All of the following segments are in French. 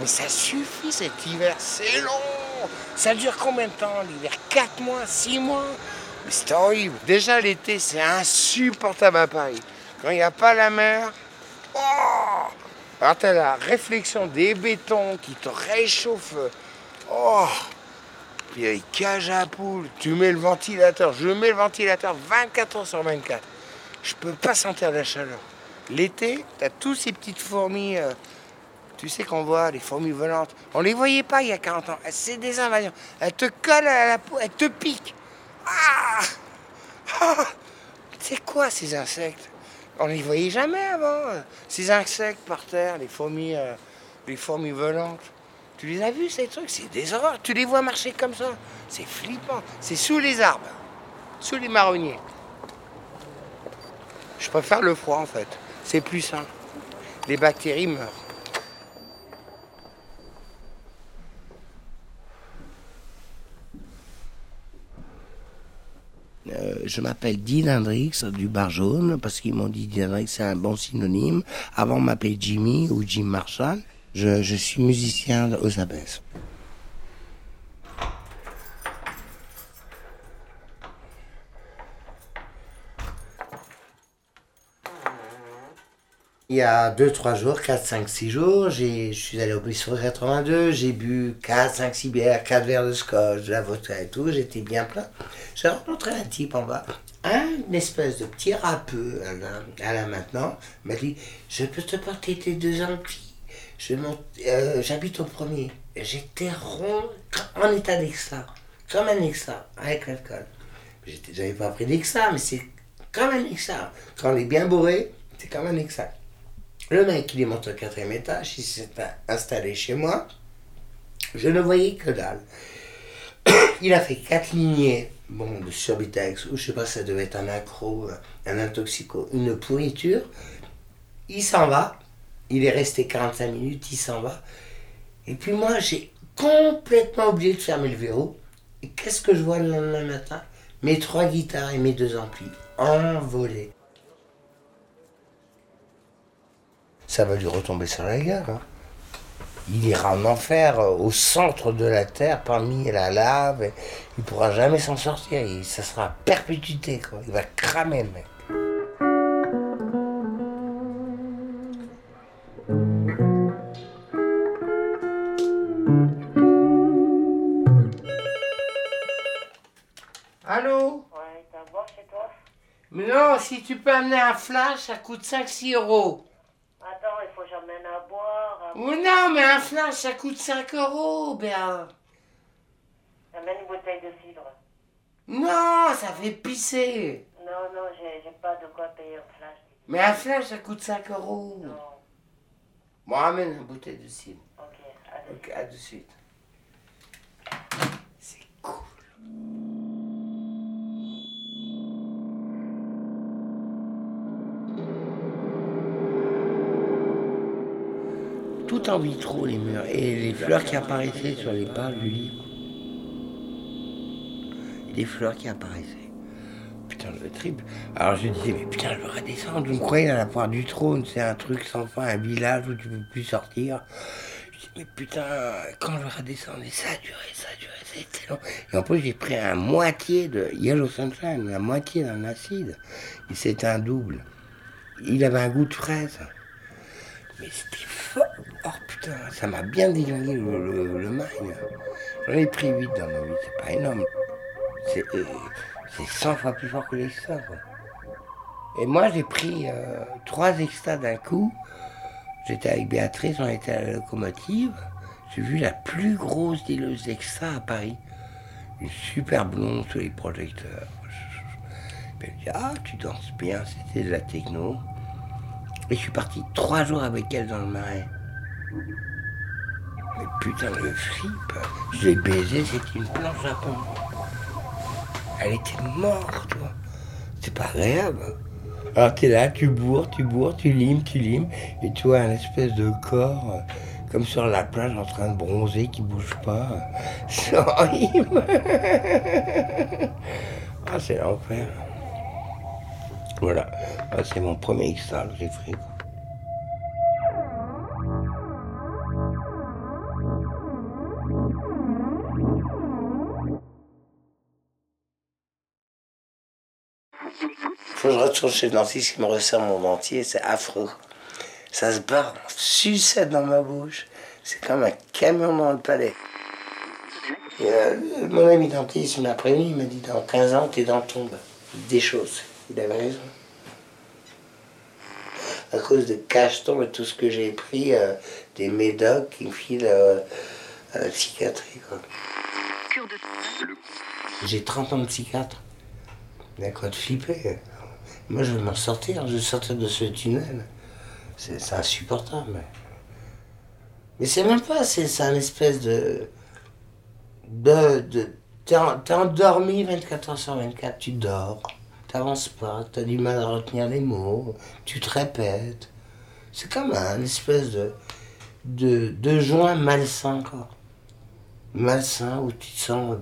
Mais ça suffit cet hiver, c'est long. Ça dure combien de temps l'hiver? 4 mois, 6 mois? Mais c'est horrible. Déjà l'été, c'est insupportable à Paris. Quand il n'y a pas la mer, oh Alors t'as la réflexion des bétons qui te réchauffent. Oh Puis il y a les cages à poules, tu mets le ventilateur, je mets le ventilateur 24 heures sur 24. Je peux pas sentir la chaleur. L'été, t'as tous ces petites fourmis. euh, tu sais qu'on voit les fourmis volantes. On les voyait pas il y a 40 ans. C'est des invasions. Elles te collent à la peau, elles te piquent. Ah Ah C'est quoi ces insectes? On les voyait jamais avant. euh, Ces insectes par terre, les fourmis, euh, les fourmis volantes. Tu les as vus ces trucs? C'est des horreurs. Tu les vois marcher comme ça. C'est flippant. C'est sous les arbres, sous les marronniers. Je préfère le froid en fait. C'est plus sain. Les bactéries meurent. Euh, je m'appelle Dean Hendrix du Bar Jaune parce qu'ils m'ont dit Dean Hendrix c'est un bon synonyme. Avant on m'appelait Jimmy ou Jim Marshall. Je, je suis musicien aux abbesses. Il y a 2-3 jours, 4, 5, 6 jours, je suis allé au bistrot 82, j'ai bu 4, 5, 6 bières, 4 verres de scotch, de la vodka et tout, j'étais bien plein. J'ai rencontré un type en bas, un espèce de petit rappeux, à la, à la maintenant, m'a dit Je peux te porter tes deux amplis. Euh, J'habite au premier. J'étais rond, en état d'extra, comme un extra, avec l'alcool. J'avais pas pris d'extra, mais c'est comme un extra. Quand on est bien bourré, c'est comme un extra. Le mec, il est monté au quatrième étage, il s'est installé chez moi. Je ne voyais que dalle. Il a fait quatre lignées bon, de Surbitex, ou je sais pas, ça devait être un accro, un intoxico, une pourriture. Il s'en va. Il est resté 45 minutes, il s'en va. Et puis moi, j'ai complètement oublié de fermer le verrou. Et qu'est-ce que je vois le lendemain matin? Mes trois guitares et mes deux amplis envolés. Ça va lui retomber sur la gueule. hein. Il ira en enfer, euh, au centre de la terre, parmi la lave. et il pourra jamais s'en sortir. Ça sera à perpétuité. Quoi. Il va cramer, le mec. Allô? Ouais, t'as boire chez toi? Mais non, si tu peux amener un flash, ça coûte 5-6 euros. Attends, il faut que j'emmène à Ou non, mais un flash, ça coûte 5 euros, bien. Amène une bouteille de cidre. Non, ça fait pisser. Non, non, j'ai j'ai pas de quoi payer un flash. Mais un flash, ça coûte 5 euros. Non, Bon, amène une bouteille de cidre. ok, allez. Ok, à de suite. C'est cool. Tout en les murs. Et les fleurs qui apparaissaient sur les pages du livre. Les fleurs qui apparaissaient. Putain, le trip. Alors je disais, mais putain, je veux redescendre. Vous me croyez dans la poire du trône, c'est un truc sans fin, un village où tu peux plus sortir. Je dis, mais putain, quand je redescendais, ça a duré, ça a duré, c'était long. Et en plus, j'ai pris un moitié de Yellow Sunshine, la moitié d'un acide. Et c'était un double. Il avait un goût de fraise. Mais c'était ça m'a bien déglingué le, le. J'en ai pris 8 dans ma vie, c'est pas énorme. C'est euh, c'est 100 fois plus fort que l'extra. quoi. Et moi, j'ai pris euh, trois extras d'un coup. J'étais avec Béatrice, on était à la locomotive. J'ai vu la plus grosse dealeuse d'extra à Paris. Une super blonde sous les projecteurs. Puis elle me dit Ah, tu danses bien, c'était de la techno. Et je suis parti trois jours avec elle dans le marais. Mais putain, le flip, je l'ai baisé, c'était une planche à pont. Elle était morte, toi. C'est pas agréable. Alors t'es là, tu bourres, tu bourres, tu limes, tu limes, et tu vois un espèce de corps, euh, comme sur la plage, en train de bronzer, qui bouge pas. C'est horrible. ah, c'est l'enfer. Voilà, Ah, c'est mon premier extra, j'ai pris. Retourne chez le dentiste qui me resserre mon dentier, c'est affreux. Ça se barre en sucette dans ma bouche. C'est comme un camion dans le palais. Et, euh, mon ami dentiste m'a prévenu, il m'a dit dans 15 ans, tes dents tombent. Des choses. Il avait raison. À cause de cachetons et tout ce que j'ai pris, euh, des médocs qui me filent euh, à la psychiatrie. J'ai 30 ans de psychiatre. Quoi de flipper. Moi, je veux m'en sortir. Je veux sortir de ce tunnel. C'est insupportable. Mais, c'est même pas, c'est un espèce de. de, de T'es en- t'es endormi 24 heures sur 24, tu dors. T'avances pas, t'as du mal à retenir les mots, tu te répètes. C'est comme un espèce de. de, de joint malsain, quoi. Malsain où tu te sens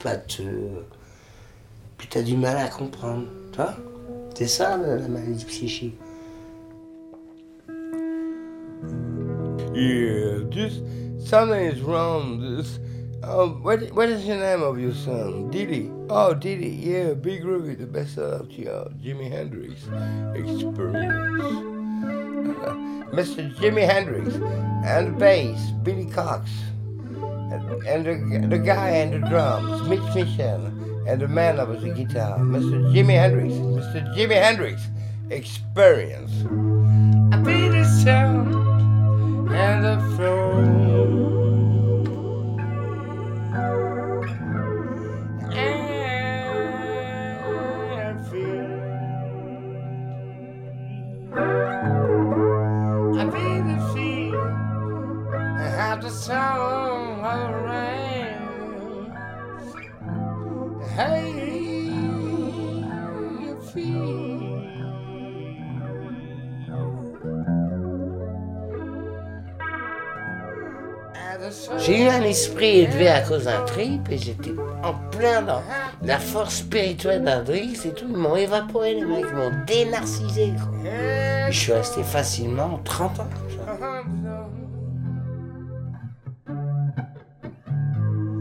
pâteux. Puis t'as du mal à comprendre. Tu vois C'est ça la, la maladie psychique. Yeah, just something is wrong. This, um, what what is the name of your son? Diddy. Oh, Diddy. Yeah, Big Ruby, the best of uh, Jimi Hendrix experience. Mr. Jimi Hendrix and the bass, Billy Cox, and, and the, the guy and the drums, Mitch Michel, and the man of the guitar, Mr. Jimi Hendrix. Mr. Jimi Hendrix experience. I beat the sound and the flow. J'ai eu un esprit élevé à cause d'un trip et j'étais en plein dans la force spirituelle d'Hendrix et tout. Ils m'ont évaporé, les mecs, ils m'ont dénarcisé. je suis resté facilement 30 ans comme ça.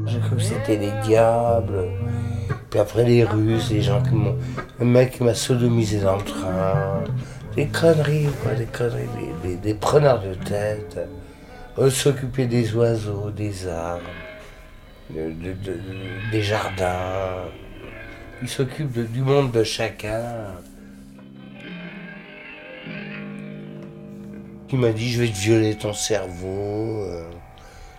J'ai cru que c'était les diables. Puis après les Russes, les gens qui m'ont. Le mec qui m'a sodomisé dans le train. Des conneries, quoi, des conneries, des, des- des preneurs de tête. Eux s'occuper des oiseaux, des arbres, de- de- de- de- des jardins. Ils s'occupent de- du monde de chacun. Il m'a dit, je vais te violer ton cerveau. euh,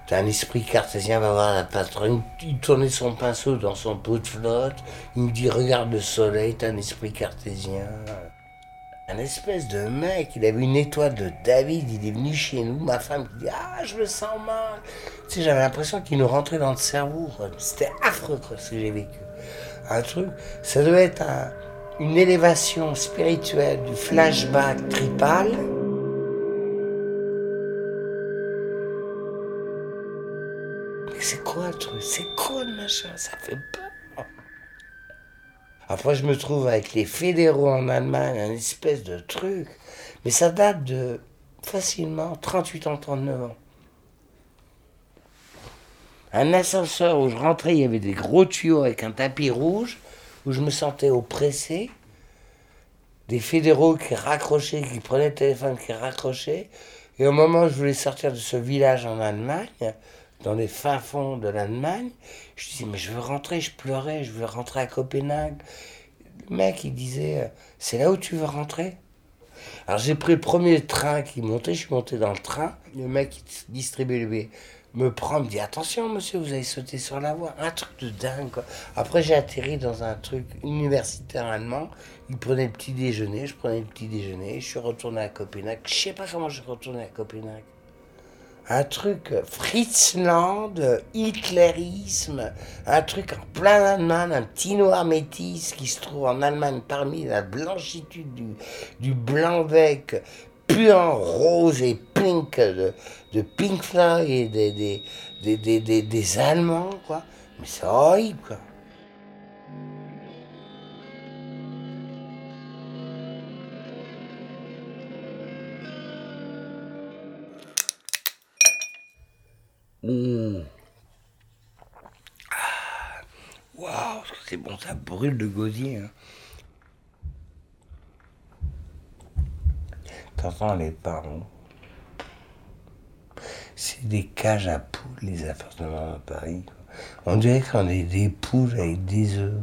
T'as un esprit cartésien, va voir la patronne. Il tournait son pinceau dans son pot de flotte. Il me dit, regarde le soleil, t'as un esprit cartésien. Un espèce de mec, il avait une étoile de David, il est venu chez nous, ma femme qui dit Ah, je me sens mal. Tu sais, j'avais l'impression qu'il nous rentrait dans le cerveau. C'était affreux ce que j'ai vécu. Un truc, ça devait être un- une élévation spirituelle du flashback tripal. Mais c'est quoi le truc? C'est quoi le machin? Ça fait peur. Après, je me trouve avec les fédéraux en Allemagne, un espèce de truc. Mais ça date de facilement 38 ans, 39 ans. Un ascenseur où je rentrais, il y avait des gros tuyaux avec un tapis rouge, où je me sentais oppressé. Des fédéraux qui raccrochaient, qui prenaient le téléphone, qui raccrochaient. Et au moment où je voulais sortir de ce village en Allemagne, dans les fins fonds de l'Allemagne, je disais, mais je veux rentrer, je pleurais, je veux rentrer à Copenhague. Le mec, il disait, euh, c'est là où tu veux rentrer? Alors j'ai pris le premier train qui montait, je suis monté dans le train. Le mec qui distribue les billets me prend, me dit, attention monsieur, vous allez sauter sur la voie. Un truc de dingue, quoi. Après, j'ai atterri dans un truc universitaire allemand. Il prenait le petit déjeuner, je prenais le petit déjeuner, je suis retourné à Copenhague. Je sais pas comment je suis retourné à Copenhague un truc Fritzland, hitlérisme, un truc en plein Allemagne, un petit noir métis qui se trouve en Allemagne parmi la blanchitude du, du blanc-bec puant rose et pink de, Pink Floyd et des, des, des- des Allemands, quoi. Mais c'est horrible, quoi. Mmh. Ah. Wow, c'est bon, ça brûle de gosier. Hein. T'entends les parents? C'est des cages à poules, les appartements à Paris. On dirait qu'on est des poules avec des œufs.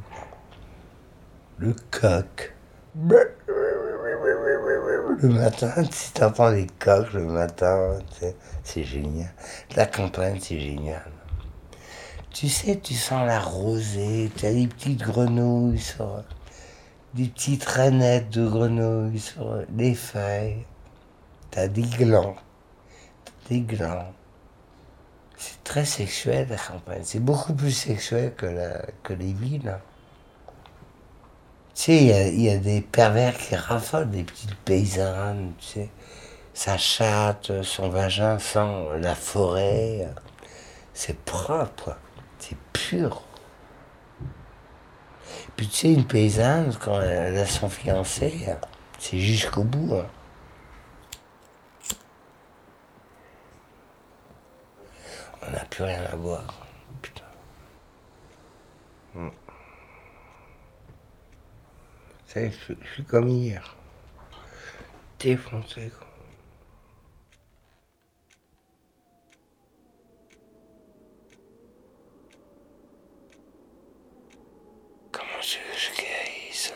Le coq. Le matin, si t'entends les coqs le matin, c'est génial. La campagne, c'est génial. Tu sais, tu sens la rosée, tu as des petites grenouilles sur, des petites rainettes de grenouilles sur les feuilles. Tu as des glands, t'as des glands. C'est très sexuel la campagne. C'est beaucoup plus sexuel que, la, que les villes. Tu sais, il y a- des pervers qui raffolent des petites paysannes, tu sais. Sa chatte, son vagin sent la forêt. C'est propre, c'est pur. Puis tu sais, une paysanne, quand elle a son fiancé, c'est jusqu'au bout. hein. On n'a plus rien à boire. Je, suis comme hier. Défoncé. Comment tu veux que je guérisse